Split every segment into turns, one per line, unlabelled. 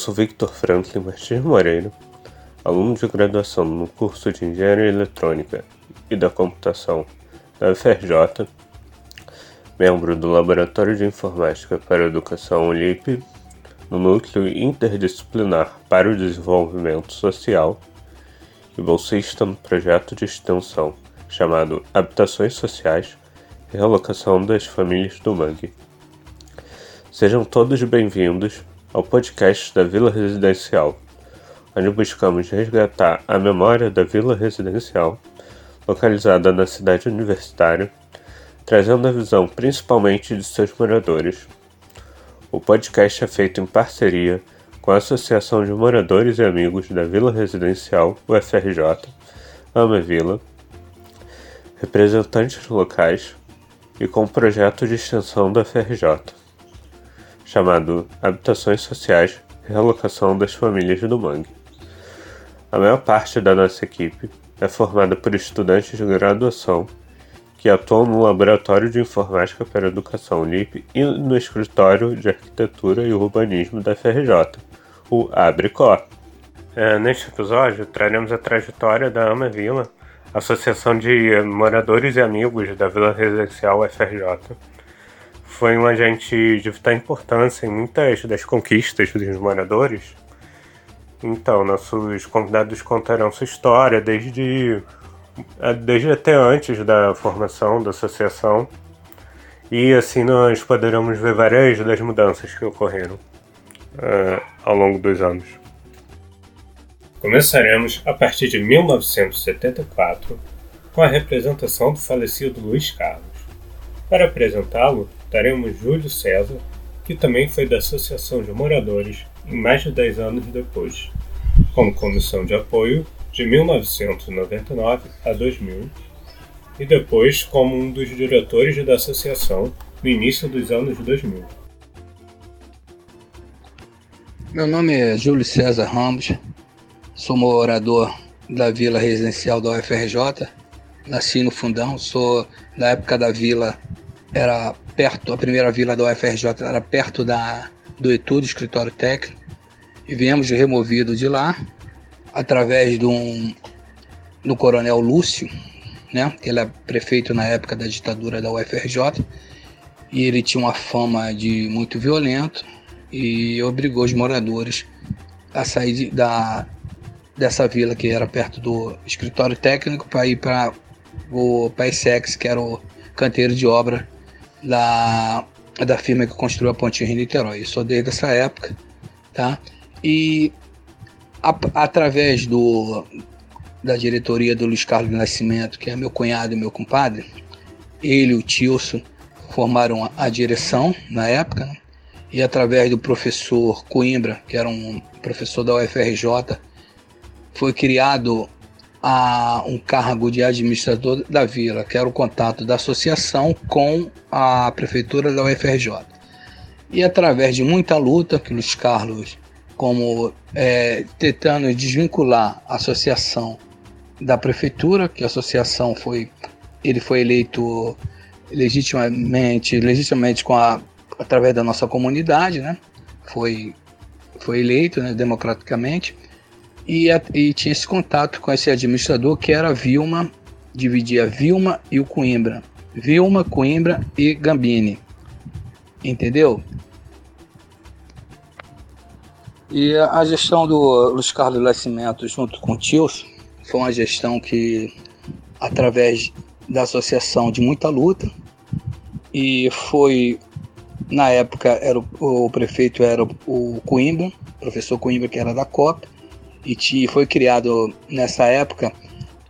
Sou Victor Franklin Martins Moreira, aluno de graduação no curso de Engenharia Eletrônica e da Computação da UFRJ, membro do Laboratório de Informática para a Educação ULIP, no Núcleo Interdisciplinar para o Desenvolvimento Social e bolsista no projeto de extensão chamado Habitações Sociais e Relocação das Famílias do Mangue. Sejam todos bem-vindos ao podcast da Vila Residencial, onde buscamos resgatar a memória da Vila Residencial, localizada na cidade universitária, trazendo a visão principalmente de seus moradores. O podcast é feito em parceria com a Associação de Moradores e Amigos da Vila Residencial UFRJ, Ama Vila, representantes locais e com o projeto de extensão da FRJ chamado Habitações Sociais e Relocação das Famílias do Mangue. A maior parte da nossa equipe é formada por estudantes de graduação que atuam no Laboratório de Informática para Educação LIP e no Escritório de Arquitetura e Urbanismo da FRJ, o ABRECOR. É, neste episódio, traremos a trajetória da AMA Vila, Associação de Moradores e Amigos da Vila Residencial FRJ, foi um agente de vital importância em muitas das conquistas dos moradores. Então, nossos convidados contarão sua história desde, desde até antes da formação da associação. E assim nós poderemos ver várias das mudanças que ocorreram uh, ao longo dos anos. Começaremos a partir de 1974 com a representação do falecido Luiz Carlos. Para apresentá-lo, teremos Júlio César, que também foi da Associação de Moradores em mais de 10 anos depois, como comissão de apoio de 1999 a 2000, e depois como um dos diretores da associação no início dos anos 2000.
Meu nome é Júlio César Ramos, sou morador da Vila Residencial da UFRJ, nasci no Fundão, sou da época da Vila era perto, a primeira vila da UFRJ era perto da, do ETU, do escritório técnico, e viemos removido de lá através de um do coronel Lúcio, né? Ele é prefeito na época da ditadura da UFRJ e ele tinha uma fama de muito violento e obrigou os moradores a sair de, da dessa vila que era perto do escritório técnico para ir para o PAISEX, que era o canteiro de obra da, da firma que construiu a ponte Rio-Niterói. Eu sou desde essa época, tá? E a, através do, da diretoria do Luiz Carlos Nascimento, que é meu cunhado e meu compadre, ele e o Tilson formaram a, a direção na época, né? e através do professor Coimbra, que era um professor da UFRJ, foi criado a um cargo de administrador da vila, que era o contato da associação com a prefeitura da UFRJ. E através de muita luta que Luiz Carlos, como é, tentando desvincular a associação da prefeitura, que a associação foi, ele foi eleito legitimamente, legitimamente com a, através da nossa comunidade, né? Foi, foi eleito né, democraticamente e, e, tinha esse contato com esse administrador que era Vilma, dividia Vilma e o Coimbra. Vilma, Coimbra e Gambini. Entendeu? E a gestão do Luiz Carlos Nascimento junto com o Tios foi uma gestão que, através da associação de muita luta, e foi, na época, era o, o prefeito era o Coimbra, professor Coimbra, que era da COP, e foi criado nessa época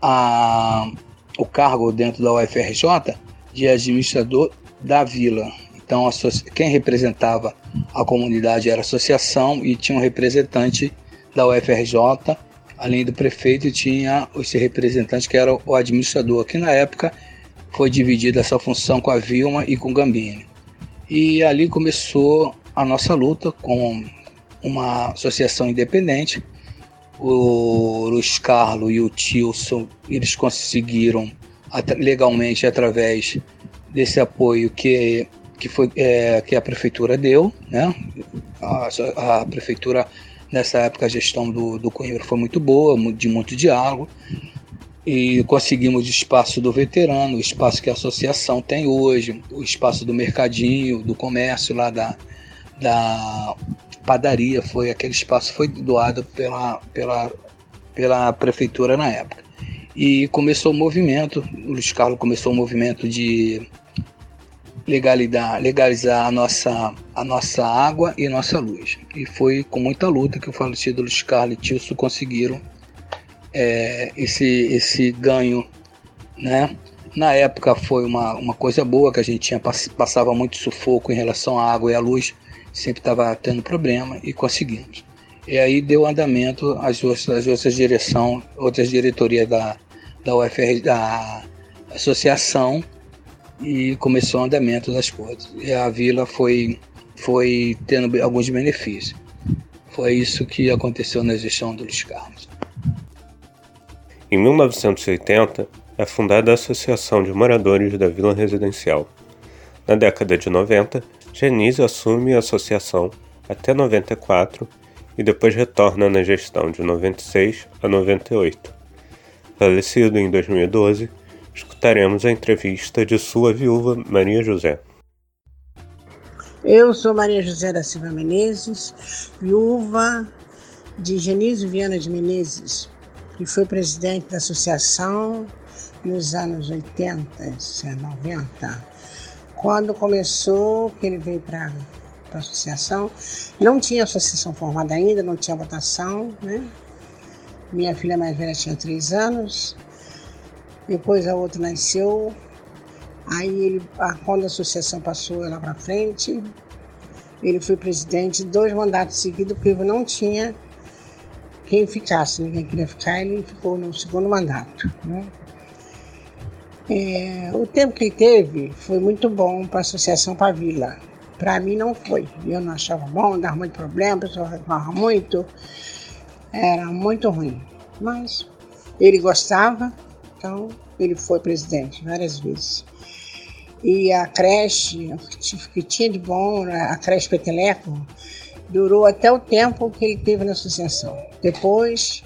a, o cargo dentro da UFRJ de administrador da vila. Então, a, quem representava a comunidade era a associação e tinha um representante da UFRJ, além do prefeito, tinha esse representante que era o administrador, que na época foi dividida essa função com a Vilma e com o Gambini. E ali começou a nossa luta com uma associação independente o Luiz Carlos e o Tilson, eles conseguiram legalmente através desse apoio que que foi é, que a prefeitura deu, né? A, a, prefeitura nessa época a gestão do, do Coimbra foi muito boa, de muito diálogo e conseguimos o espaço do veterano, o espaço que a associação tem hoje, o espaço do mercadinho, do comércio lá da, da padaria, foi aquele espaço foi doado pela, pela, pela prefeitura na época. E começou o movimento, o Luiz Carlos começou o movimento de legalizar, legalizar a, nossa, a nossa água e nossa luz. E foi com muita luta que o falecido Luiz Carlos e Tilson conseguiram é, esse, esse ganho, né? Na época foi uma, uma coisa boa que a gente tinha passava muito sufoco em relação à água e à luz, sempre estava tendo problema e conseguimos. E aí deu andamento às outras, às outras direção, outras diretorias da, da UFR, da associação e começou o andamento das coisas. E a vila foi, foi tendo alguns benefícios. Foi isso que aconteceu na gestão do Luiz Carlos.
Em 1980, é fundada a Associação de Moradores da Vila Residencial. Na década de 90, Genise assume a associação até 94 e depois retorna na gestão de 96 a 98. Falecido em 2012, escutaremos a entrevista de sua viúva Maria José.
Eu sou Maria José da Silva Menezes, viúva de Genise Viana de Menezes, que foi presidente da associação nos anos 80, 90. Quando começou, que ele veio para a associação, não tinha associação formada ainda, não tinha votação, né? Minha filha mais velha tinha três anos, depois a outra nasceu, aí ele, quando a associação passou lá para frente, ele foi presidente dois mandatos seguidos, porque não tinha quem ficasse, ninguém queria ficar, ele ficou no segundo mandato. Né? É, o tempo que teve foi muito bom para a Associação Pavila. Para mim não foi. Eu não achava bom, dava muito problema, a pessoa reclamava muito. Era muito ruim. Mas ele gostava, então ele foi presidente várias vezes. E a creche, o que tinha de bom, a creche Peteleco, durou até o tempo que ele teve na associação. Depois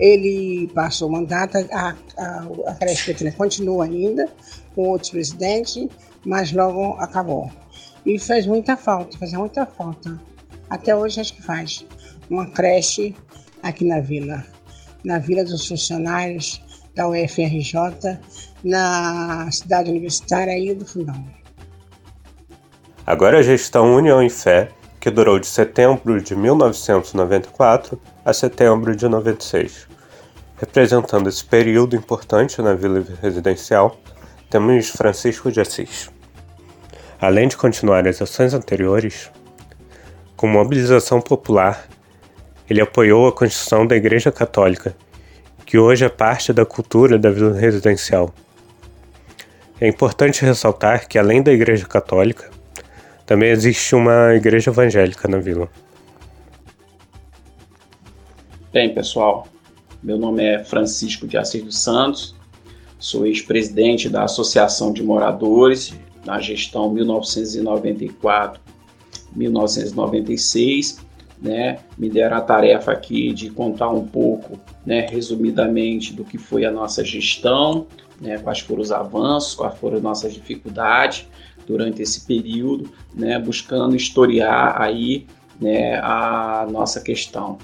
ele passou o mandato, a, a, a creche Peteleco continua ainda com outros presidentes, mas logo acabou. E faz muita falta, faz muita falta. Até hoje acho que faz. Uma creche aqui na vila, na Vila dos Funcionários da UFRJ, na cidade universitária Ilha do Fundão.
Agora a gestão União e Fé que durou de setembro de 1994 a setembro de 96. Representando esse período importante na vila residencial, temos Francisco de Assis. Além de continuar as ações anteriores, com mobilização popular, ele apoiou a construção da Igreja Católica, que hoje é parte da cultura da vila residencial. É importante ressaltar que, além da Igreja Católica, também existe uma igreja evangélica na vila.
Bem, pessoal, meu nome é Francisco de Assis dos Santos, sou ex-presidente da Associação de Moradores na gestão 1994-1996. Né, me deram a tarefa aqui de contar um pouco, né, resumidamente, do que foi a nossa gestão, né, quais foram os avanços, quais foram as nossas dificuldades, durante esse período, né, buscando historiar aí né, a nossa questão.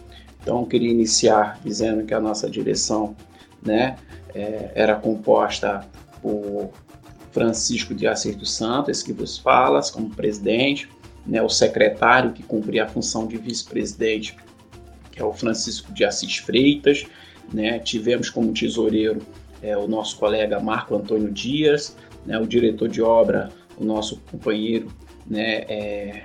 Então, queria iniciar dizendo que a nossa direção né, é, era composta por Francisco de Assis dos Santos, que vos fala, como presidente, né, o secretário que cumpria a função de vice-presidente, que é o Francisco de Assis Freitas, né, tivemos como tesoureiro é, o nosso colega Marco Antônio Dias, né, o diretor de obra o nosso companheiro, né, é,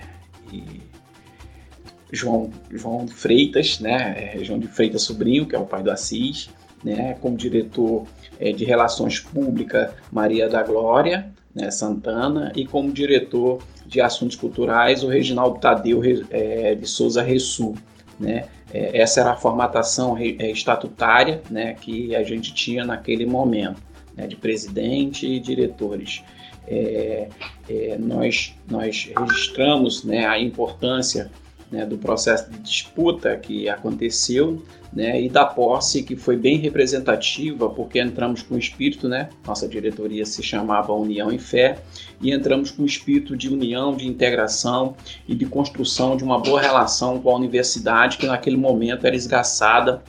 João, João Freitas, né, é, João de Freitas Sobrinho, que é o pai do Assis, né, como diretor é, de Relações Públicas, Maria da Glória né, Santana, e como diretor de Assuntos Culturais, o Reginaldo Tadeu é, de Souza Ressu. Né, é, essa era a formatação é, estatutária né, que a gente tinha naquele momento, né, de presidente e diretores. é, é, nós, nós registramos né, a importância né, do processo de disputa que aconteceu né, e da posse que foi bem representativa, porque entramos com o espírito, né, nossa diretoria se chamava União em Fé, e entramos com o espírito de união, de integração e de construção de uma boa relação com a universidade, que naquele momento era esgaçada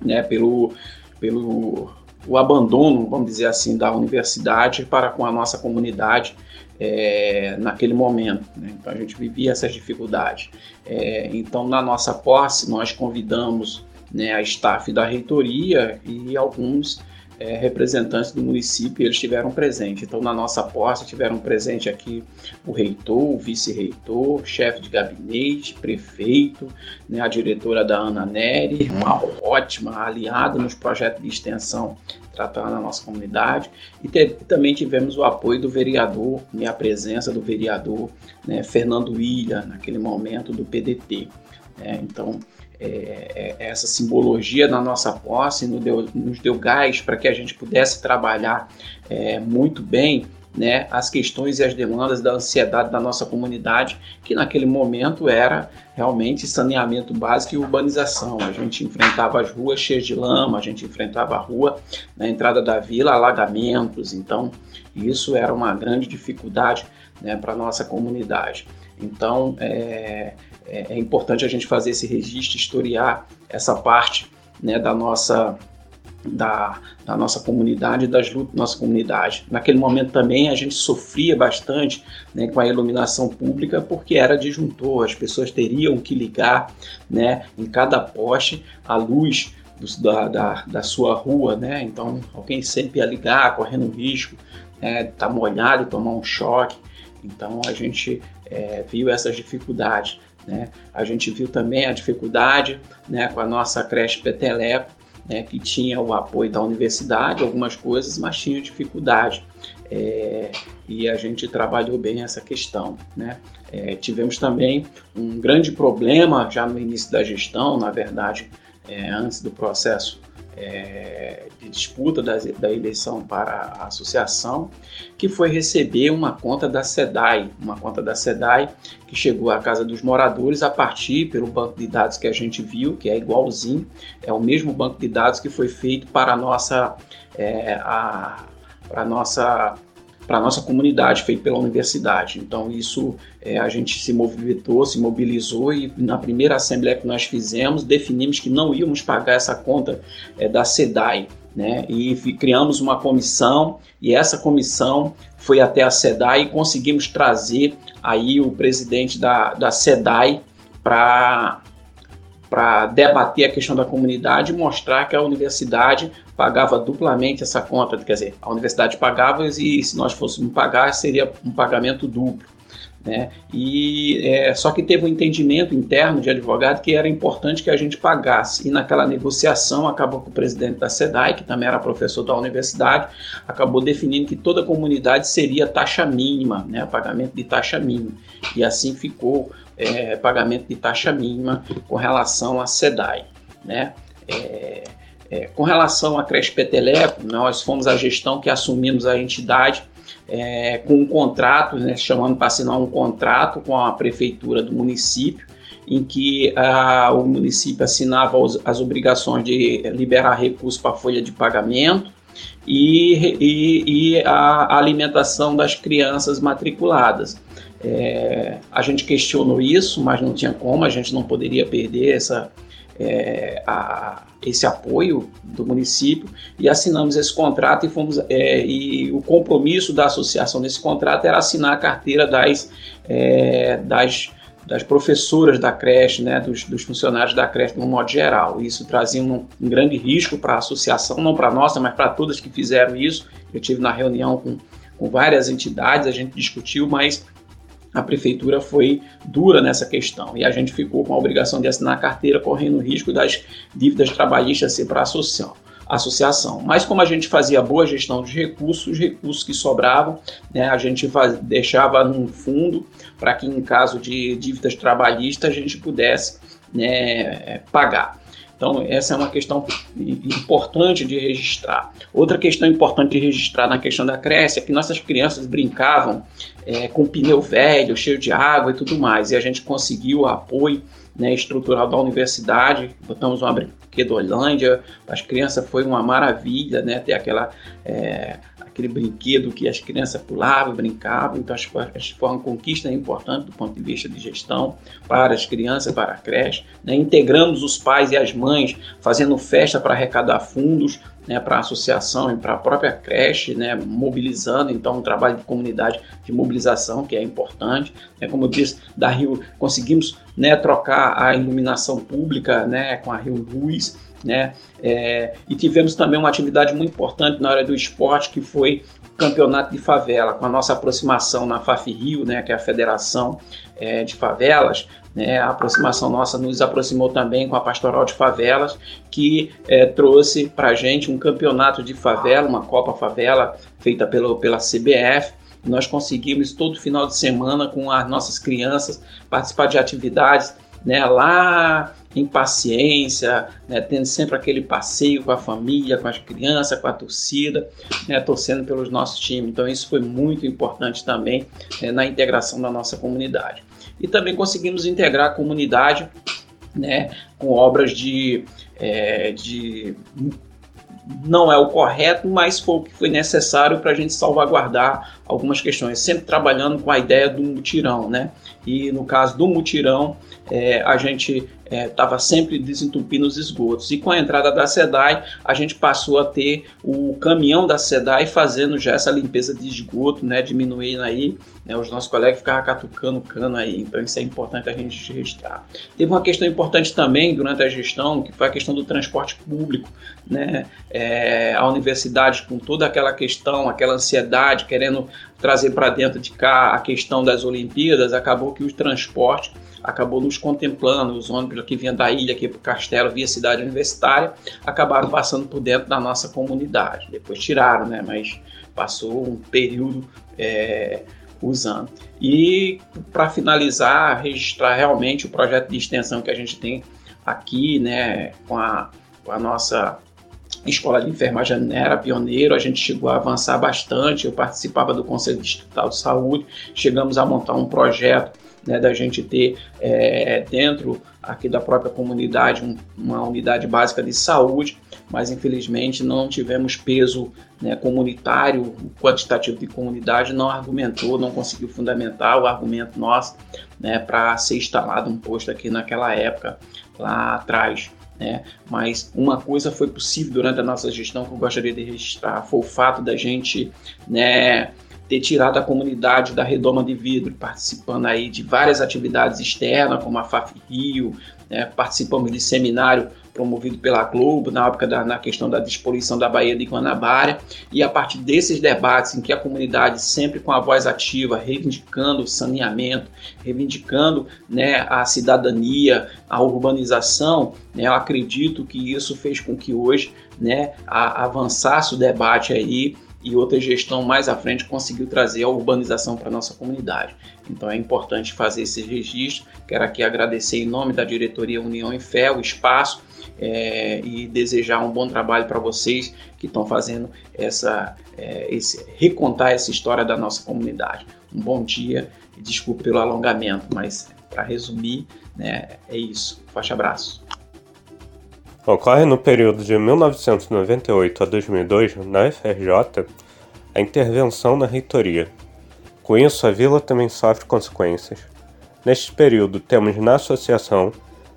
né, pelo, pelo o abandono, vamos dizer assim, da universidade para com a nossa comunidade é, naquele momento. Né? Então a gente vivia essas dificuldades. É, então, na nossa posse, nós convidamos né, a staff da reitoria e alguns é, representantes do município eles estiveram presentes. Então, na nossa posse, tiveram presente aqui o reitor, o vice-reitor, chefe de gabinete, prefeito, né, a diretora da Ana Neri, uma ótima aliada nos projetos de extensão tratando a nossa comunidade. E te, também tivemos o apoio do vereador, né, a presença do vereador né, Fernando Ilha, naquele momento do PDT. Né. então, é, é, essa simbologia na nossa posse nos deu, nos deu gás para que a gente pudesse trabalhar é, muito bem né, as questões e as demandas da ansiedade da nossa comunidade, que naquele momento era realmente saneamento básico e urbanização. A gente enfrentava as ruas cheias de lama, a gente enfrentava a rua na entrada da vila, alagamentos, então isso era uma grande dificuldade né, para a nossa comunidade. Então, é, é, é, importante a gente fazer esse registro, historiar essa parte né, da nossa da, da, nossa comunidade, das lutas da nossa comunidade. Naquele momento também a gente sofria bastante né, com a iluminação pública porque era disjuntor, as pessoas teriam que ligar né, em cada poste a luz do, da, da, da, sua rua, né? então alguém sempre ia ligar, correndo risco, né, tá molhado, tomar um choque. Então a gente é, viu essas dificuldades. Né? A gente viu também a dificuldade né, com a nossa creche Peteleco, né, que tinha o apoio da universidade, algumas coisas, mas tinha dificuldade. É, e a gente trabalhou bem essa questão. Né? É, tivemos também um grande problema já no início da gestão, na verdade, é, antes do processo é, de disputa das, da eleição para a associação, que foi receber uma conta da SEDAI, uma conta da SEDAI que chegou à casa dos moradores a partir pelo banco de dados que a gente viu, que é igualzinho, é o mesmo banco de dados que foi feito para a nossa, é, a, para a nossa para a nossa comunidade, feito pela universidade. Então, isso é, a gente se movimentou, se mobilizou e na primeira assembleia que nós fizemos, definimos que não íamos pagar essa conta é, da SEDAI. Né? E criamos uma comissão e essa comissão foi até a SEDAI e conseguimos trazer aí o presidente da, da SEDAI para para debater a questão da comunidade e mostrar que a universidade pagava duplamente essa conta, quer dizer, a universidade pagava e se nós fôssemos pagar seria um pagamento duplo. Né? E é, só que teve um entendimento interno de advogado que era importante que a gente pagasse. E naquela negociação acabou com o presidente da SEDAI, que também era professor da universidade, acabou definindo que toda comunidade seria taxa mínima, né? pagamento de taxa mínima. E assim ficou é, pagamento de taxa mínima com relação à SEDAI. Né? É, é, com relação à creche Peteleco, nós fomos a gestão que assumimos a entidade é, com um contrato, né, chamando para assinar um contrato com a prefeitura do município, em que a, o município assinava os, as obrigações de liberar recursos para a folha de pagamento e, e, e a alimentação das crianças matriculadas. É, a gente questionou isso, mas não tinha como, a gente não poderia perder essa, é, a, esse apoio do município e assinamos esse contrato e fomos é, e o compromisso da associação nesse contrato era assinar a carteira das, é, das, das professoras da creche, né, dos, dos, funcionários da creche de um modo geral. Isso trazia um, um grande risco para a associação, não para a nossa, mas para todas que fizeram isso. Eu tive na reunião com, com várias entidades, a gente discutiu, mas a prefeitura foi dura nessa questão e a gente ficou com a obrigação de assinar a carteira, correndo o risco das dívidas trabalhistas ser para a associação. associação. Mas como a gente fazia boa gestão dos recursos, os recursos que sobravam, né, a gente deixava num fundo para que em caso de dívidas trabalhistas a gente pudesse né, pagar. Então, essa é uma questão importante de registrar. Outra questão importante de registrar na questão da creche é que nossas crianças brincavam é, com pneu velho, cheio de água e tudo mais, e a gente conseguiu o apoio né, estrutural da universidade, botamos uma brinquedolândia, as crianças foi uma maravilha, né, ter aquela é, aquele brinquedo que as crianças pulavam, brincavam. Então, acho que foi uma conquista importante do ponto de vista de gestão para as crianças, para a creche. Né? Integramos os pais e as mães, fazendo festa para arrecadar fundos né, para a associação e para a própria creche, né, mobilizando então um trabalho de comunidade de mobilização que é importante. Né, como eu disse, da Rio conseguimos né, trocar a iluminação pública né, com a Rio Luz né? É, e tivemos também uma atividade muito importante na área do esporte, que foi campeonato de favela, com a nossa aproximação na FAF Rio, né, que é a Federação é, de Favelas, né, a aproximação nossa nos aproximou também com a Pastoral de Favelas, que é, trouxe para a gente um campeonato de favela, uma Copa Favela feita pelo, pela CBF, nós conseguimos todo final de semana com as nossas crianças participar de atividades né, lá em paciência, né, tendo sempre aquele passeio com a família, com as crianças, com a torcida, né, torcendo pelos nossos times. Então isso foi muito importante também né, na integração da nossa comunidade. E também conseguimos integrar a comunidade né, com obras de, é, de não é o correto, mas foi o que foi necessário para a gente salvaguardar algumas questões, sempre trabalhando com a ideia do mutirão, né? E no caso do mutirão, é, a gente estava é, sempre desentupindo os esgotos. E com a entrada da SEDAI, a gente passou a ter o caminhão da SEDAI fazendo já essa limpeza de esgoto, né, diminuindo aí, né, os nossos colegas ficavam catucando cano aí, então isso é importante a gente registrar. Teve uma questão importante também durante a gestão, que foi a questão do transporte público, né, é, a universidade com toda aquela questão, aquela ansiedade, querendo trazer para dentro de cá a questão das Olimpíadas, acabou que o transporte acabou nos contemplando, os ônibus que vinham da ilha aqui para o castelo, via cidade universitária, acabaram passando por dentro da nossa comunidade. Depois tiraram, né? Mas passou um período é, usando. E para finalizar, registrar realmente o projeto de extensão que a gente tem aqui, né? Com a, com a nossa escola de enfermagem era pioneiro, a gente chegou a avançar bastante. Eu participava do Conselho Distrital de Saúde, chegamos a montar um projeto né, da gente ter é, dentro aqui da própria comunidade um, uma unidade básica de saúde, mas infelizmente não tivemos peso né, comunitário, o quantitativo de comunidade não argumentou, não conseguiu fundamentar o argumento nosso né, para ser instalado um posto aqui naquela época, lá atrás. Né? Mas uma coisa foi possível durante a nossa gestão que eu gostaria de registrar, foi o fato da gente né, ter tirado a comunidade da redoma de vidro, participando aí de várias atividades externas, como a FAF Rio, né, participamos de seminário promovido pela Globo na época da na questão da disposição da Baía de Guanabara. E a partir desses debates em que a comunidade sempre com a voz ativa reivindicando o saneamento, reivindicando né, a cidadania, a urbanização, né, eu acredito que isso fez com que hoje né, a, avançasse o debate aí e outra gestão mais à frente conseguiu trazer a urbanização para a nossa comunidade. Então é importante fazer esse registro. Quero aqui agradecer em nome da diretoria União e Fé o espaço é, e desejar um bom trabalho para vocês que estão fazendo essa, é, esse, recontar essa história da nossa comunidade. Um bom dia desculpe pelo alongamento, mas para resumir, né, é isso. Forte abraço.
Ocorre no período de 1998 a 2002, na FRJ, a intervenção na reitoria. Com isso, a vila também sofre consequências. Neste período, temos na associação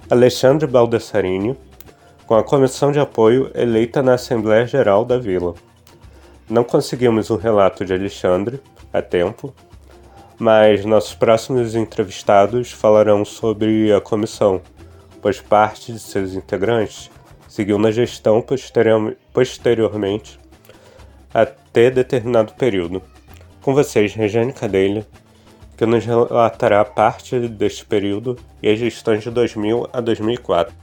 Alexandre Baldessarini, com a comissão de apoio eleita na Assembleia Geral da Vila. Não conseguimos o relato de Alexandre a tempo, mas nossos próximos entrevistados falarão sobre a comissão, pois parte de seus integrantes seguiu na gestão posteriormente até determinado período. Com vocês, Regiane Cadelha, que nos relatará parte deste período e as gestões de 2000 a 2004.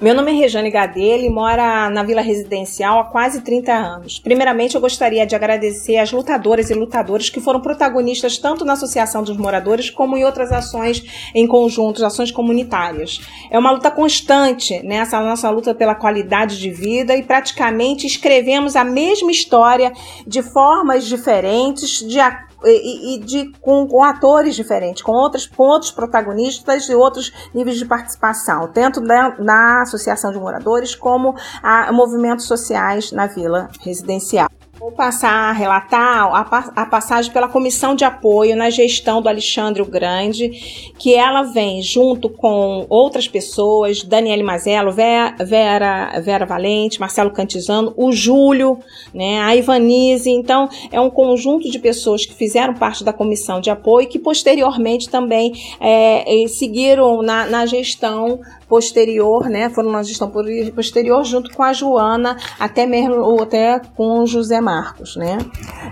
Meu nome é Rejane Gadelha e mora na Vila Residencial há quase 30 anos. Primeiramente, eu gostaria de agradecer às lutadoras e lutadores que foram protagonistas tanto na Associação dos Moradores como em outras ações em conjunto, ações comunitárias. É uma luta constante né? nossa luta pela qualidade de vida e praticamente escrevemos a mesma história de formas diferentes, de e, e de, com, com, atores diferentes, com, outros com outros protagonistas e outros níveis de participação, tanto da, da Associação de Moradores como a movimentos sociais na vila residencial. Vou passar a relatar a, passagem pela comissão de apoio na gestão do Alexandre o Grande, que ela vem junto com outras pessoas, Daniele Mazello, Vera, Vera, Vera Valente, Marcelo Cantizano, o Júlio, né, a Ivanise. Então, é um conjunto de pessoas que fizeram parte da comissão de apoio e que posteriormente também é, seguiram na, na gestão posterior, né? Foram na gestão posterior junto com a Joana, até mesmo até com o José Marcos, né?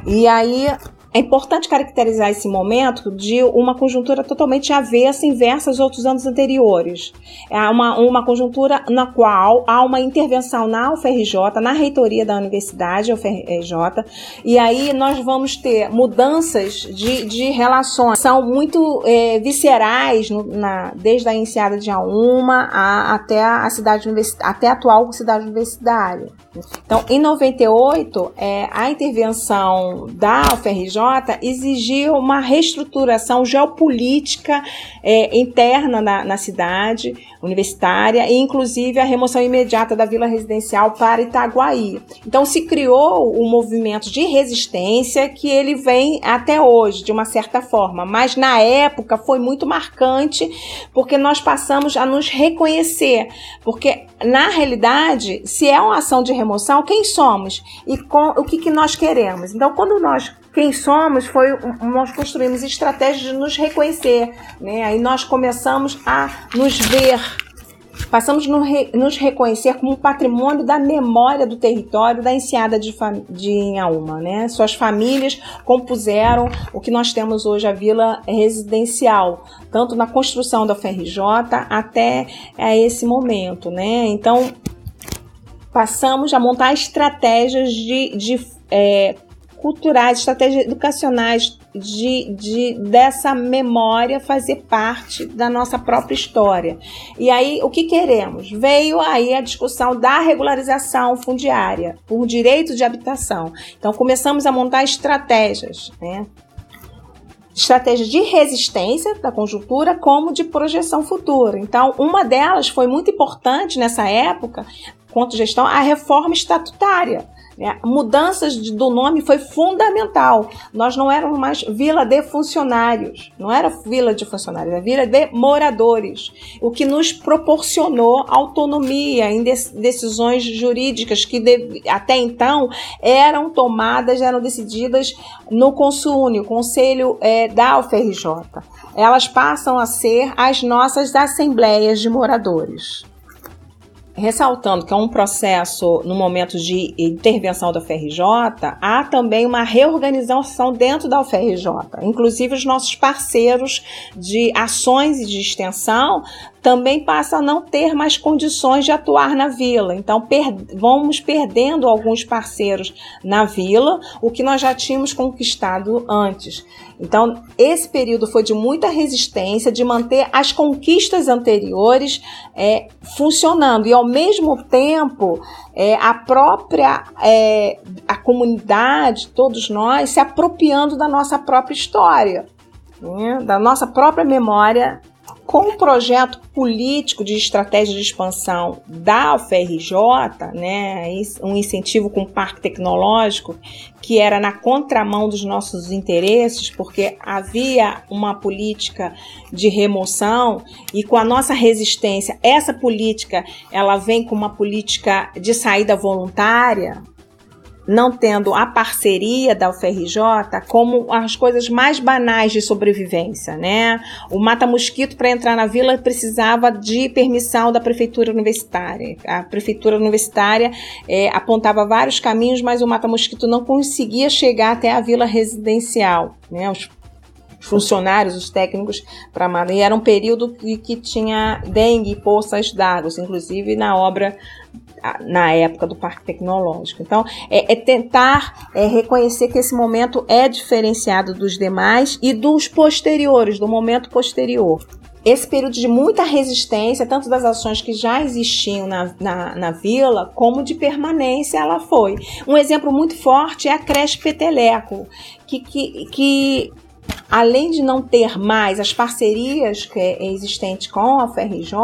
E aí é importante caracterizar esse momento de uma conjuntura totalmente avessa, inversa aos outros anos anteriores. É uma, uma conjuntura na qual há uma intervenção na UFRJ, na reitoria da universidade UFRJ, e aí nós vamos ter mudanças de, de relações, são muito é, viscerais, no, na, desde a iniciada de Auma a, até a cidade até a atual cidade universitária. Então, em 98, é, a intervenção da UFRJ exigiu uma reestruturação geopolítica é, interna na, na, cidade universitária e, inclusive, a remoção imediata da vila residencial para Itaguaí. Então, se criou um movimento de resistência que ele vem até hoje, de uma certa forma, mas na época foi muito marcante porque nós passamos a nos reconhecer, porque na realidade, se é uma ação de remoção, quem somos e com, o que, que nós queremos. Então, quando nós quem somos foi nós construímos estratégias de nos reconhecer, né? Aí nós começamos a nos ver, passamos a nos reconhecer como patrimônio da memória do território da enseada de, de Inhaúma, né? Suas famílias compuseram o que nós temos hoje a vila residencial, tanto na construção da FRJ até é, esse momento, né? Então passamos a montar estratégias de, de é, culturais, estratégias educacionais de, de, dessa memória fazer parte da nossa própria história. E aí, o que queremos? Veio aí a discussão da regularização fundiária por direito de habitação. Então, começamos a montar estratégias, né? Estratégias de resistência da conjuntura, como de projeção futura. Então, uma delas foi muito importante nessa época, quanto gestão, a reforma estatutária? Mudanças de, do nome foi fundamental. Nós não éramos mais vila de funcionários, não era vila de funcionários, era vila de moradores, o que nos proporcionou autonomia em decisões jurídicas que até então eram tomadas, eram decididas no Consune, o Conselho é, da UFRJ. Elas passam a ser as nossas assembleias de moradores ressaltando que é um processo no momento de intervenção da FRJ, há também uma reorganização dentro da UFRJ. Inclusive, os nossos parceiros de ações e de extensão também passa a não ter mais condições de atuar na vila. Então, per vamos perdendo alguns parceiros na vila, o que nós já tínhamos conquistado antes. Então, esse período foi de muita resistência, de manter as conquistas anteriores é, funcionando e, ao mesmo tempo, é, a própria é, a comunidade, todos nós, se apropriando da nossa própria história, né? da nossa própria memória com o projeto político de estratégia de expansão da UFRJ, né, um incentivo com o parque tecnológico, que era na contramão dos nossos interesses, porque havia uma política de remoção e com a nossa resistência, essa política ela vem com uma política de saída voluntária, não tendo a parceria da UFRJ como as coisas mais banais de sobrevivência, né? O mata-mosquito para entrar na vila precisava de permissão da prefeitura universitária. A prefeitura universitária é, apontava vários caminhos, mas o mata-mosquito não conseguia chegar até a vila residencial, né? Os funcionários, os técnicos para a E era um período que, que tinha dengue e poças d'água, inclusive na obra na época do Parque Tecnológico. Então, é, é tentar é, reconhecer que esse momento é diferenciado dos demais e dos posteriores, do momento posterior esse período de muita resistência, tanto das ações que já existiam na, na, na, vila, como de permanência ela foi. Um exemplo muito forte é a creche Peteleco, que, que, que além de não ter mais as parcerias que é existentes com a FRJ,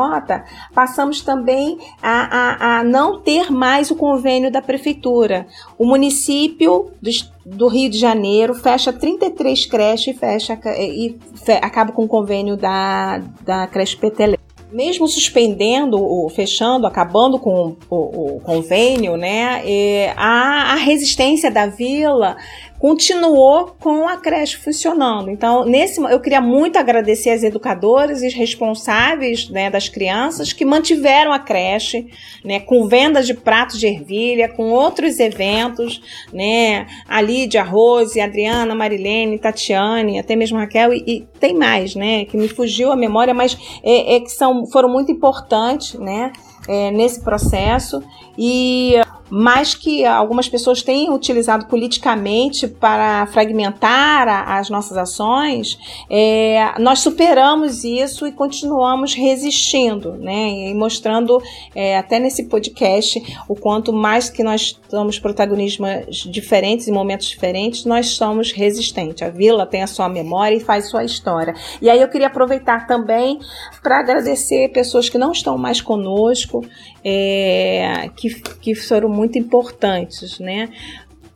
passamos também a, a, a, não ter mais o convênio da prefeitura. O município do, do Rio de Janeiro fecha 33 creches e, fecha, e fe, acaba com o convênio da, da creche Petele mesmo suspendendo, fechando, acabando com o, o, o convênio, né, a, a resistência da vila continuou com a creche funcionando. Então, nesse eu queria muito agradecer as educadoras e os responsáveis né, das crianças que mantiveram a creche, né, com vendas de pratos de ervilha, com outros eventos, né, a Lídia, a Rose, a Adriana, a Marilene, Tatiane, até mesmo Raquel, e, e, tem mais, né, que me fugiu a memória, mas é, é que são, foram muito importantes, né, é, nesse processo e mas que algumas pessoas têm utilizado politicamente para fragmentar a, as nossas ações, é, nós superamos isso e continuamos resistindo, né? E mostrando é, até nesse podcast o quanto mais que nós damos protagonismos diferentes em momentos diferentes, nós somos resistentes. A vila tem a sua memória e faz sua história. E aí eu queria aproveitar também para agradecer pessoas que não estão mais conosco, é, que, que foram muito importantes, né?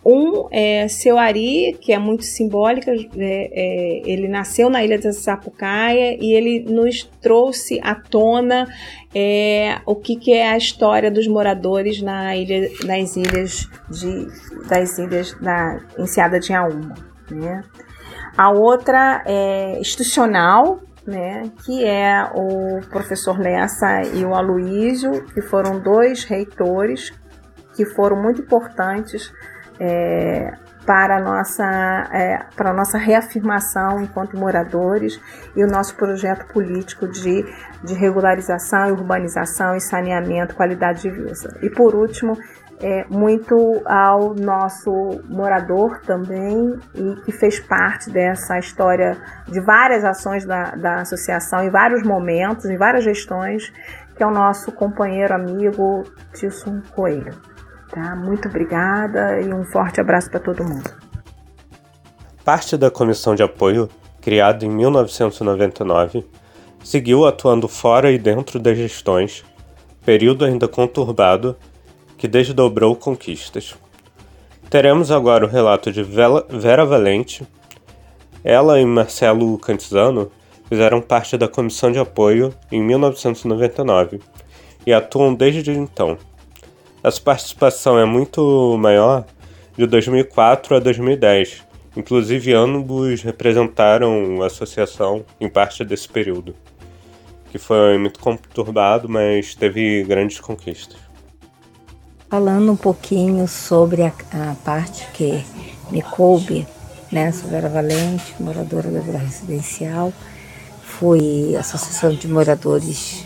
Um é seu Ari, que é muito simbólica, é, é, ele nasceu na ilha da Sapucaia e ele nos trouxe à tona é, o que, que, é a história dos moradores na ilha, nas ilhas de, das ilhas da Enseada de Auma. Né? A outra é institucional, né, que é o professor Lessa e o Aloísio, que foram dois reitores que foram muito importantes é, para a nossa, é, para nossa reafirmação enquanto moradores e o nosso projeto político de, de regularização, urbanização e saneamento, qualidade de vida. E por último, é, muito ao nosso morador também e que fez parte dessa história de várias ações da, da associação em vários momentos, em várias gestões, que é o nosso companheiro amigo Tilson Coelho. Tá? Muito obrigada e um forte abraço para todo mundo.
Parte da comissão de apoio, criada em 1999, seguiu atuando fora e dentro das gestões, período ainda conturbado que desdobrou conquistas. Teremos agora o relato de Vera Valente. Ela e Marcelo Cantizano fizeram parte da comissão de apoio em 1999 e atuam desde então. Essa participação é muito maior de 2004 a 2010. Inclusive, ambos representaram a associação em parte desse período, que foi muito conturbado, mas teve grandes conquistas.
Falando um pouquinho sobre a, a parte que me coube, né, sou Vera Valente, moradora da Vila Residencial, fui associação de moradores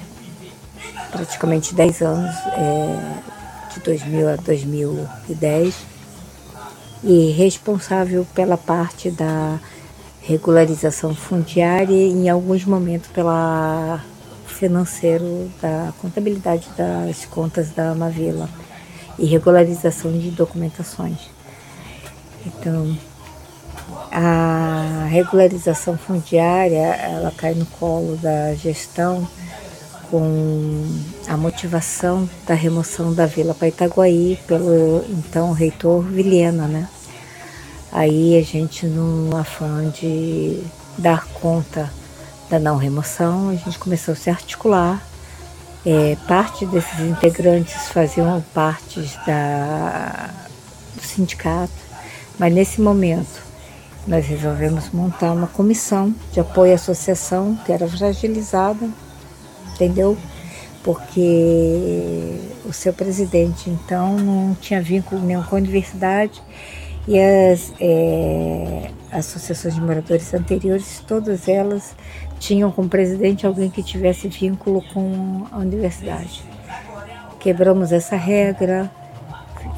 praticamente 10 anos, é, de 2000 a 2010, e responsável pela parte da regularização fundiária e em alguns momentos pela financeiro da contabilidade das contas da Mavila e regularização de documentações. Então, a regularização fundiária, ela cai no colo da gestão com a motivação da remoção da Vila para Itaguaí pelo então reitor Vilhena, né? Aí a gente, no afã de dar conta da não remoção, a gente começou a se articular é, parte desses integrantes faziam parte da, do sindicato, mas nesse momento nós resolvemos montar uma comissão de apoio à associação que era fragilizada, entendeu? Porque o seu presidente então não tinha vínculo nenhum com a universidade E as é, associações de moradores anteriores, todas elas tinham como presidente alguém que tivesse vínculo com a universidade. Quebramos essa regra,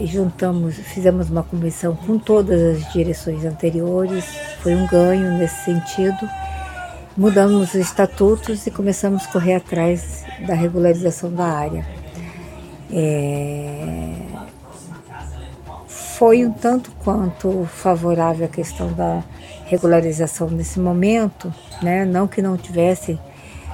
juntamos, fizemos uma comissão com todas as direções anteriores, foi um ganho nesse sentido. Mudamos os estatutos e começamos a correr atrás da regularização da área. É... Foi um tanto quanto favorável a questão da regularização nesse momento, né? não que não tivesse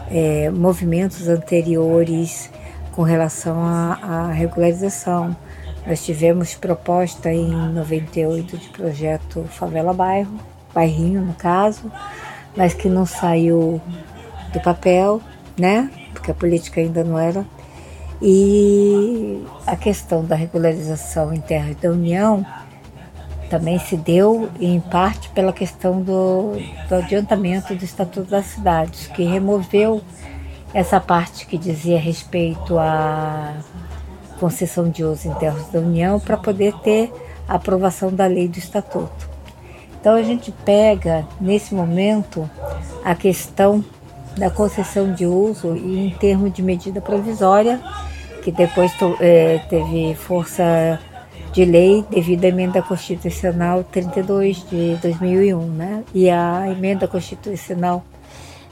é, movimentos anteriores com relação à regularização. Nós tivemos proposta em 98 de projeto Favela Bairro, bairrinho no caso, mas que não saiu do papel, né? Porque a política ainda não era. E a questão da regularização em terras da União também se deu em parte pela questão do, do adiantamento do Estatuto das Cidades, que removeu essa parte que dizia respeito à concessão de uso em terras da União para poder ter a aprovação da lei do Estatuto. Então a gente pega nesse momento a questão da concessão de uso e em termos de medida provisória, que depois é, teve força de lei devido à emenda constitucional 32 de 2001, né? E a emenda constitucional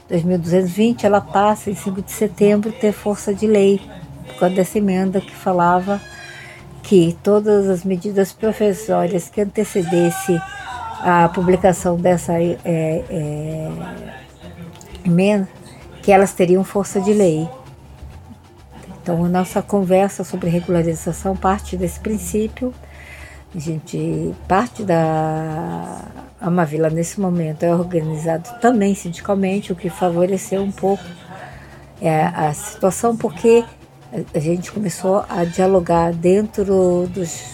2220, ela passa em 5 de setembro ter força de lei, por causa dessa emenda que falava que todas as medidas provisórias que antecedesse a publicação dessa é, é, emenda, que elas teriam força de lei. Então, a nossa conversa sobre regularização parte desse princípio. A gente parte da Amavila nesse momento é organizado também sindicalmente, o que favoreceu um pouco é, a situação, porque a gente começou a dialogar dentro dos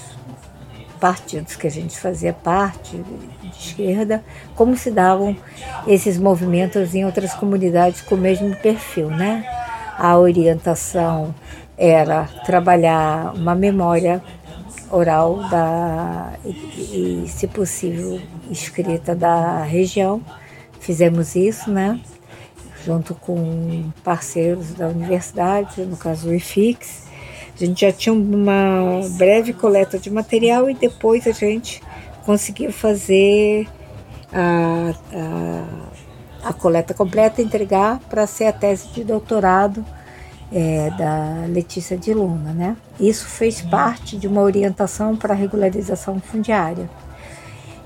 partidos que a gente fazia parte, de esquerda, como se davam esses movimentos em outras comunidades com o mesmo perfil, né? A orientação era trabalhar uma memória oral da, e, e, se possível, escrita da região. Fizemos isso, né? Junto com parceiros da universidade, no caso o IFIX, a gente já tinha uma breve coleta de material e depois a gente conseguiu fazer a, a, a coleta completa, entregar para ser a tese de doutorado é, da Letícia de Luna. Né? Isso fez parte de uma orientação para a regularização fundiária.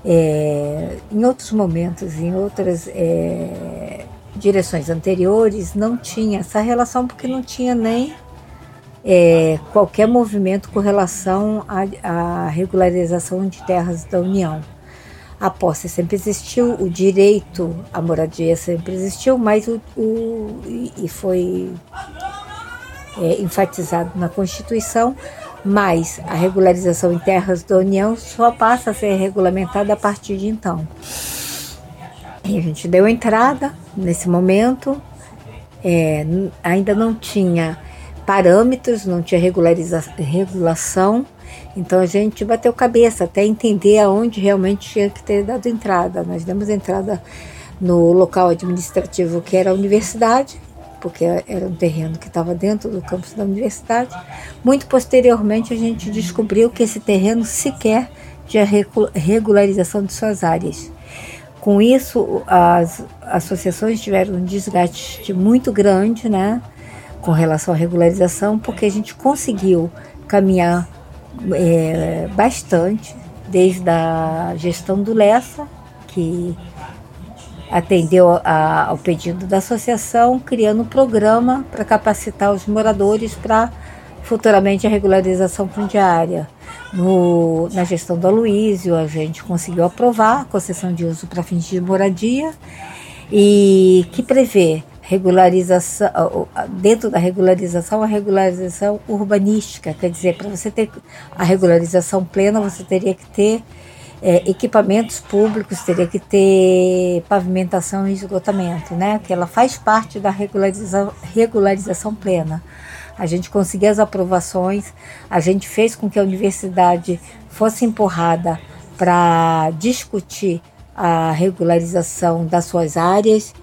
É, em outros momentos, em outras é, direções anteriores, não tinha essa relação porque não tinha nem é, qualquer movimento com relação à, regularização de terras da União. A posse sempre existiu, o direito à moradia sempre existiu, mas o, o e foi é, enfatizado na Constituição, mas a regularização em terras da União só passa a ser regulamentada a partir de então. E a gente deu entrada nesse momento, é, ainda não tinha parâmetros, não tinha regulação. Então a gente bateu cabeça até entender aonde realmente tinha que ter dado entrada. Nós demos entrada no local administrativo que era a universidade, porque era um terreno que estava dentro do campus da universidade. Muito posteriormente a gente descobriu que esse terreno sequer tinha regularização de suas áreas. Com isso, as associações tiveram um desgaste muito grande, né? com relação à regularização, porque a gente conseguiu caminhar é, bastante desde a gestão do Lessa, que atendeu a, ao pedido da associação, criando um programa para capacitar os moradores para futuramente a regularização fundiária. No, na gestão do Aloísio, a gente conseguiu aprovar a concessão de uso para fins de moradia e que prevê regularização, dentro da regularização, a regularização urbanística, quer dizer, para você ter a regularização plena, você teria que ter é, equipamentos públicos, teria que ter pavimentação e esgotamento, né? Que ela faz parte da regularização, regularização plena. A gente conseguiu as aprovações, a gente fez com que a universidade fosse empurrada para discutir a regularização das suas áreas.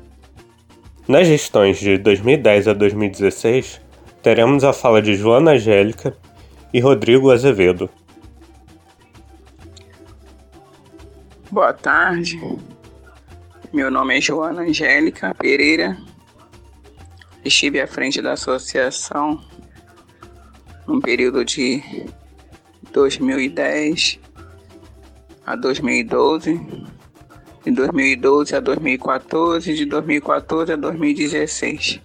Nas gestões de 2010 a 2016, teremos a fala de Joana Angélica e Rodrigo Azevedo.
Boa tarde. Meu nome é Joana Angélica Pereira. Estive à frente da associação no período de 2010 a 2012, de 2012 a 2014, de 2014 a 2016.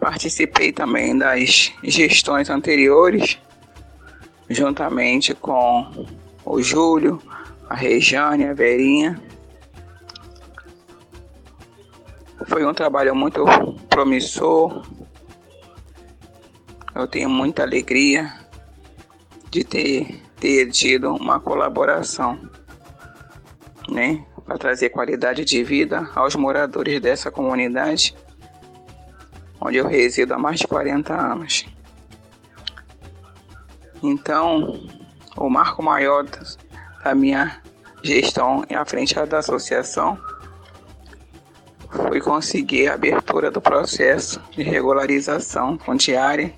Participei também das gestões anteriores, juntamente com o Júlio, a Rejane, a Verinha. Foi um trabalho muito promissor. Eu tenho muita alegria de ter, ter tido uma colaboração, né, para trazer qualidade de vida aos moradores dessa comunidade, onde eu resido há mais de 40 anos. Então, o marco maior da minha gestão à frente da associação foi conseguir a abertura do processo de regularização fundiária,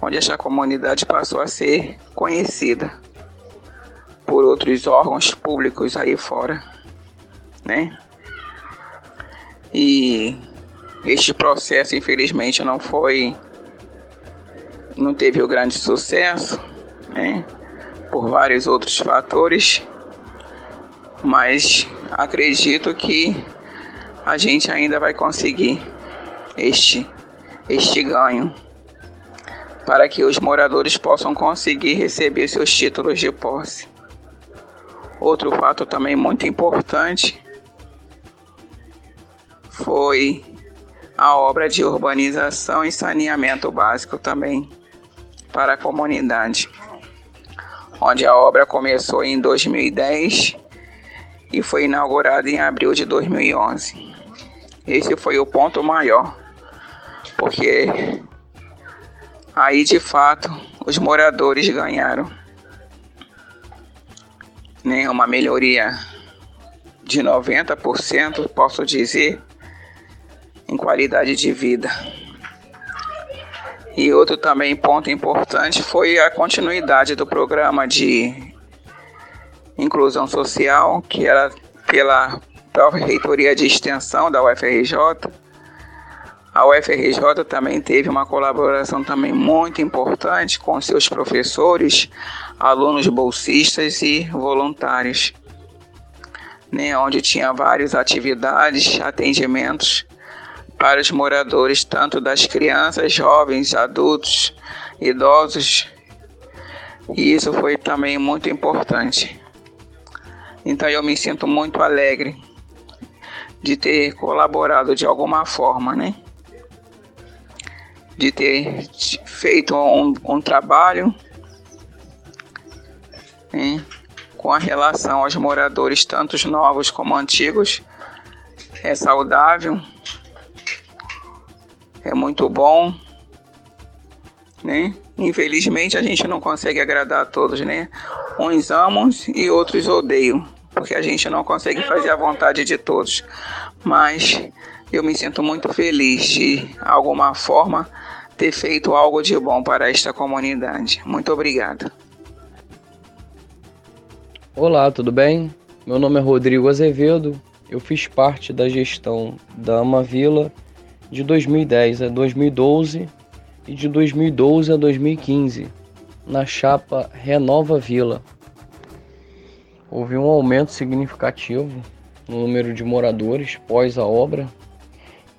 onde esta comunidade passou a ser conhecida por outros órgãos públicos aí fora, né? E este processo, infelizmente, não foi, não teve o grande sucesso, né? Por vários outros fatores, mas acredito que a gente ainda vai conseguir este, este ganho para que os moradores possam conseguir receber seus títulos de posse. Outro fato também muito importante foi a obra de urbanização e saneamento básico também para a comunidade, onde a obra começou em 2010 e foi inaugurada em abril de 2011. Esse foi o ponto maior, porque aí de fato os moradores ganharam né, uma melhoria de 90%, posso dizer, em qualidade de vida. E outro também ponto importante foi a continuidade do programa de inclusão social, que era pela própria reitoria de extensão da UFRJ. A UFRJ também teve uma colaboração também muito importante com seus professores, alunos bolsistas e voluntários, né, onde tinha várias atividades, atendimentos para os moradores, tanto das crianças, jovens, adultos, idosos. E isso foi também muito importante. Então eu me sinto muito alegre de ter colaborado de alguma forma, né? De ter feito um, um trabalho né? com a relação aos moradores, tanto novos como antigos. É saudável, é muito bom, né? Infelizmente a gente não consegue agradar a todos, né? Uns amam e outros odeiam porque a gente não consegue fazer a vontade de todos. Mas eu me sinto muito feliz de alguma forma ter feito algo de bom para esta comunidade. Muito obrigado.
Olá, tudo bem? Meu nome é Rodrigo Azevedo. Eu fiz parte da gestão da Ama Vila de 2010 a 2012 e de 2012 a 2015 na chapa Renova Vila houve um aumento significativo no número de moradores pós a obra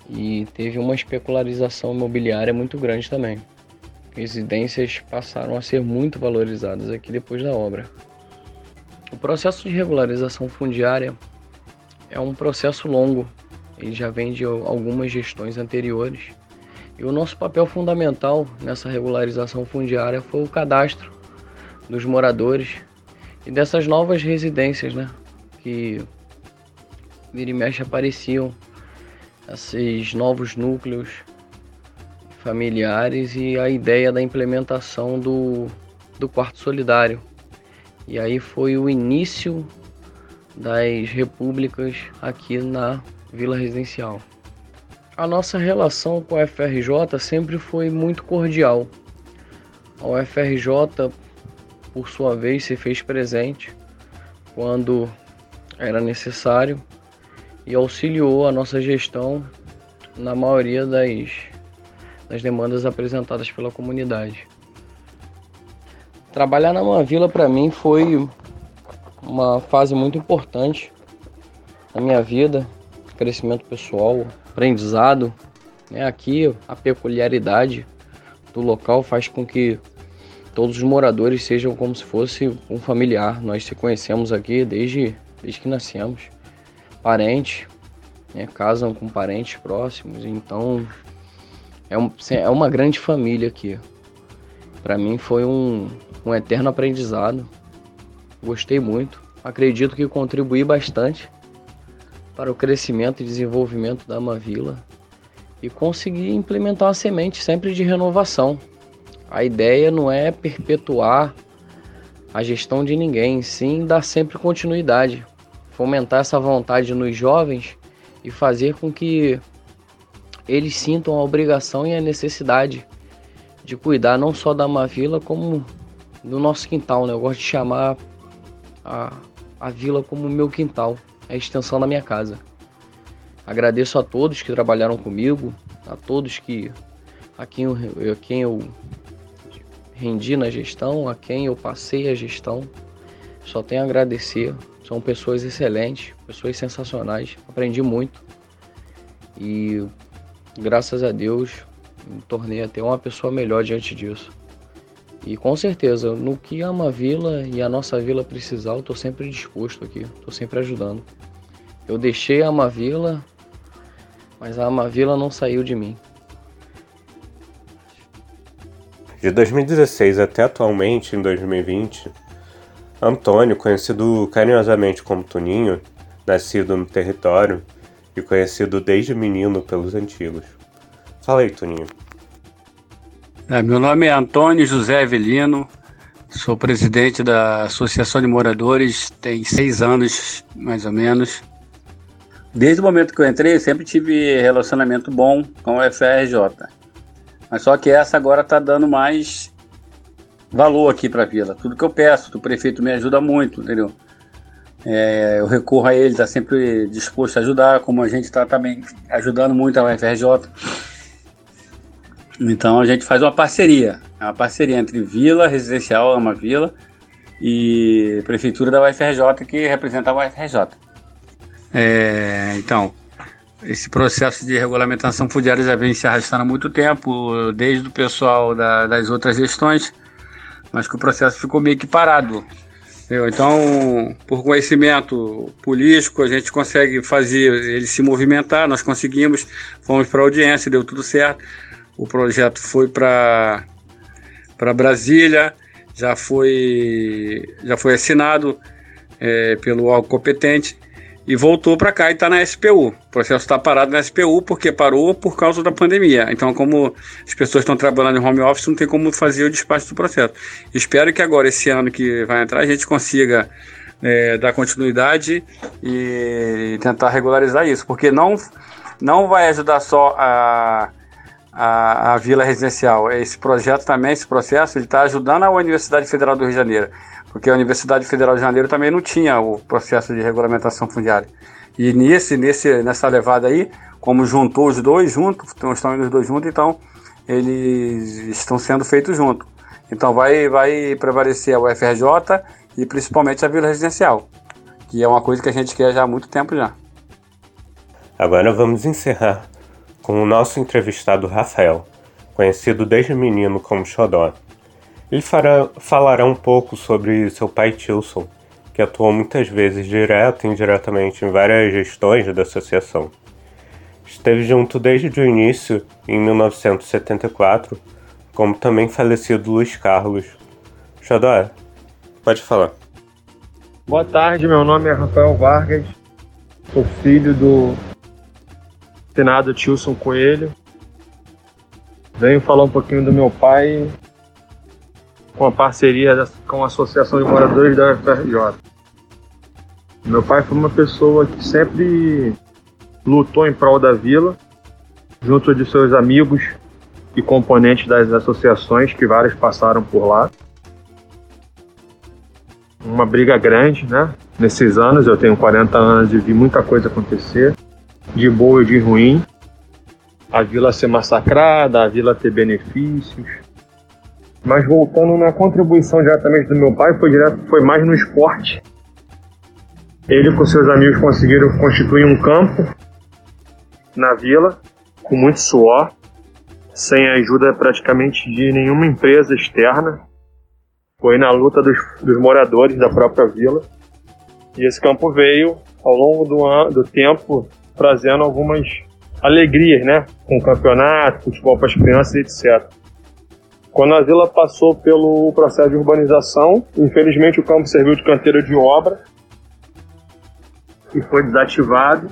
e teve uma especularização imobiliária muito grande também. Residências passaram a ser muito valorizadas aqui depois da obra. O processo de regularização fundiária é um processo longo, ele já vem de algumas gestões anteriores. E o nosso papel fundamental nessa regularização fundiária foi o cadastro dos moradores e dessas novas residências, né? Que vira e mexe apareciam esses novos núcleos familiares e a ideia da implementação do, do quarto solidário, E aí foi o início das repúblicas aqui na Vila Residencial. A nossa relação com a FRJ sempre foi muito cordial. A UFRJ, por sua vez, se fez presente quando era necessário e auxiliou a nossa gestão na maioria das, das demandas apresentadas pela comunidade. Trabalhar na Vila para mim foi uma fase muito importante na minha vida, crescimento pessoal, aprendizado. Né? Aqui a peculiaridade do local faz com que todos os moradores sejam como se fosse um familiar. Nós se conhecemos aqui desde, desde que nascemos, parentes, né? casam com parentes próximos, então é, um, é uma grande família aqui. Para mim foi um, um eterno aprendizado. Gostei muito. Acredito que contribuí bastante para o crescimento e desenvolvimento da Amavila e consegui implementar uma semente sempre de renovação. A ideia não é perpetuar a gestão de ninguém, sim dar sempre continuidade, fomentar essa vontade nos jovens e fazer com que eles sintam a obrigação e a necessidade de cuidar não só da Amavila como do nosso quintal, né? Eu gosto de chamar a, a vila como meu quintal, é a extensão da minha casa. Agradeço a todos que trabalharam comigo, a todos que a quem eu, a quem eu rendi na gestão, a quem eu passei a gestão. Só tenho a agradecer. São pessoas excelentes, pessoas sensacionais. Aprendi muito. E graças a Deus me tornei até uma pessoa melhor diante disso. E com certeza, no que a Ama Vila e a nossa vila precisar, eu estou sempre disposto aqui, estou sempre ajudando. Eu deixei a Ama Vila, mas a Ama Vila não saiu de mim.
De 2016 até atualmente, em 2020, Antônio, conhecido carinhosamente como Toninho, nascido no território e conhecido desde menino pelos antigos. Fala aí, Toninho.
É, meu nome é Antônio José Avelino, sou presidente da Associação de Moradores, tem seis anos mais ou menos. Desde o momento que eu entrei, sempre tive relacionamento bom com o FRJ. Mas só que essa agora está dando mais valor aqui para a vila. Tudo que eu peço, o prefeito me ajuda muito, entendeu? É, eu recorro a ele, está sempre disposto a ajudar, como a gente está também ajudando muito a UFRJ. Então a gente faz uma parceria, é uma parceria entre Vila Residencial Ama Vila e Prefeitura da UFRJ que representa a UFRJ. É, então, esse processo de regulamentação fundiária já vem se arrastando há muito tempo, desde o pessoal da, das outras gestões, mas que o processo ficou meio que parado. Então, por conhecimento político, a gente consegue fazer ele se movimentar, nós conseguimos, fomos para a audiência, deu tudo certo. O projeto foi para Brasília, já foi já foi assinado é, pelo órgão competente e voltou para cá e está na SPU. O processo está parado na SPU porque parou por causa da pandemia. Então, como as pessoas estão trabalhando em home office, não tem como fazer o despacho do processo. Espero que agora, esse ano que vai entrar, a gente consiga é, dar continuidade e tentar regularizar isso, porque não, não vai ajudar só a a, a vila residencial. Esse projeto também, esse processo, ele está ajudando a Universidade Federal do Rio de Janeiro, porque a Universidade Federal de Janeiro também não tinha o processo de regulamentação fundiária. E nesse, nesse, nessa levada aí, como juntou os dois juntos, estão indo os dois juntos, então eles estão sendo feitos juntos. Então vai, vai prevalecer a UFRJ e principalmente a vila residencial, que é uma coisa que a gente quer já há muito tempo já.
Agora vamos encerrar com o nosso entrevistado Rafael, conhecido desde menino como Xodó. Ele fará, falará um pouco sobre seu pai Tilson, que atuou muitas vezes direto e indiretamente em várias gestões da associação. Esteve junto desde o início, em 1974, como também falecido Luiz Carlos. Xodó, pode falar.
Boa tarde, meu nome é Rafael Vargas, sou filho do finado Tilson Coelho. Venho falar um pouquinho do meu pai. com a parceria com a Associação de Moradores da UFRJ. Meu pai foi uma pessoa que sempre lutou em prol da vila, junto de seus amigos e componentes das associações que vários passaram por lá. Uma briga grande, né? Nesses anos, eu tenho 40 anos e vi muita coisa acontecer, de boa e de ruim. A vila ser massacrada, a vila ter benefícios. Mas voltando na contribuição diretamente do meu pai, foi, direto, foi mais no esporte. Ele com seus amigos conseguiram constituir um campo na vila, com muito suor, sem a ajuda praticamente de nenhuma empresa externa. Foi na luta dos, dos moradores da própria vila. E esse campo veio, ao longo do, do tempo, trazendo algumas alegrias, né? Com campeonato, futebol para as crianças, etc. Quando a vila passou pelo processo de urbanização, infelizmente o campo serviu de canteira de obra e foi desativado.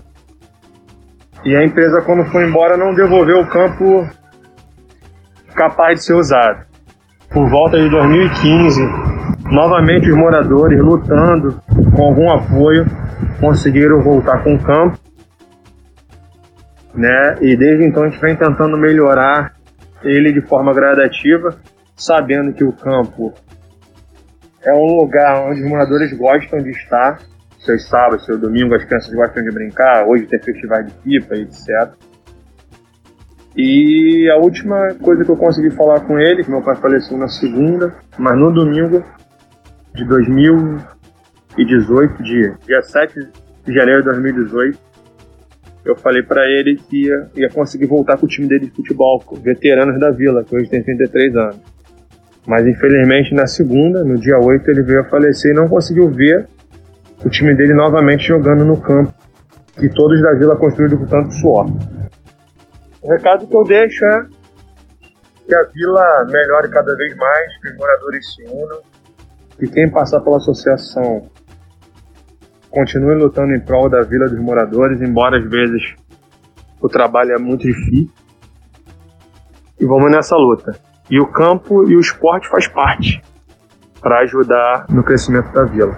E a empresa, quando foi embora, não devolveu o campo capaz de ser usado. Por volta de 2015, novamente os moradores lutando com algum apoio conseguiram voltar com o campo, né? E desde então a gente vem tentando melhorar ele de forma gradativa, sabendo que o campo é um lugar onde os moradores gostam de estar. Seus sábados, seu domingo, as crianças gostam de brincar. Hoje tem festival de pipa, etc. E a última coisa que eu consegui falar com ele, meu pai faleceu na segunda, mas no domingo de 2018, dia, dia 7 de janeiro de 2018, eu falei para ele que ia, ia, conseguir voltar com o time dele de futebol, veteranos da Vila, que hoje tem 33 anos. Mas infelizmente na segunda, no dia 8, ele veio a falecer e não conseguiu ver o time dele novamente jogando no campo que todos da Vila construíram com tanto suor. O recado que eu deixo é que a vila melhore cada vez mais, que os moradores se unam, que quem passar pela associação continue lutando em prol da vila dos moradores, embora às vezes o trabalho é muito difícil. E vamos nessa luta. E o campo e o esporte faz parte para ajudar no crescimento da vila.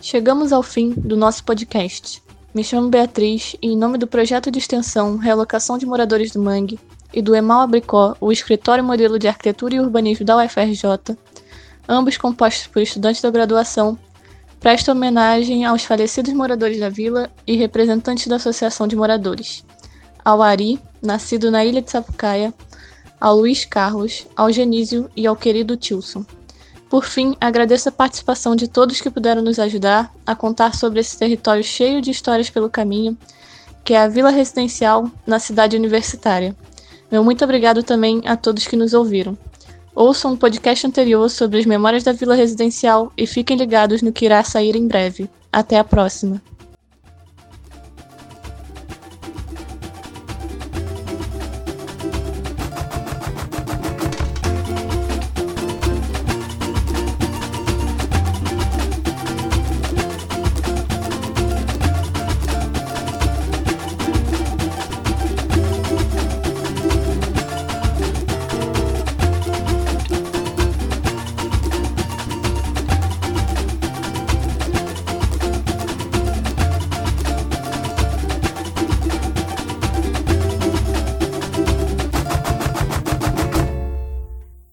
Chegamos ao fim do nosso podcast. Me chamo Beatriz e, em nome do projeto de extensão Realocação de Moradores do Mangue e do Emal Abricó, o Escritório Modelo de Arquitetura e Urbanismo da UFRJ, ambos compostos por estudantes da graduação, presta homenagem aos falecidos moradores da vila e representantes da Associação de Moradores, ao Ari, nascido na ilha de Sapucaia, ao Luiz Carlos, ao Genísio e ao querido Tilson. Por fim, agradeço a participação de todos que puderam nos ajudar a contar sobre esse território cheio de histórias pelo caminho, que é a Vila Residencial na cidade universitária. Meu muito obrigado também a todos que nos ouviram. Ouçam um podcast anterior sobre as memórias da Vila Residencial e fiquem ligados no que irá sair em breve. Até a próxima!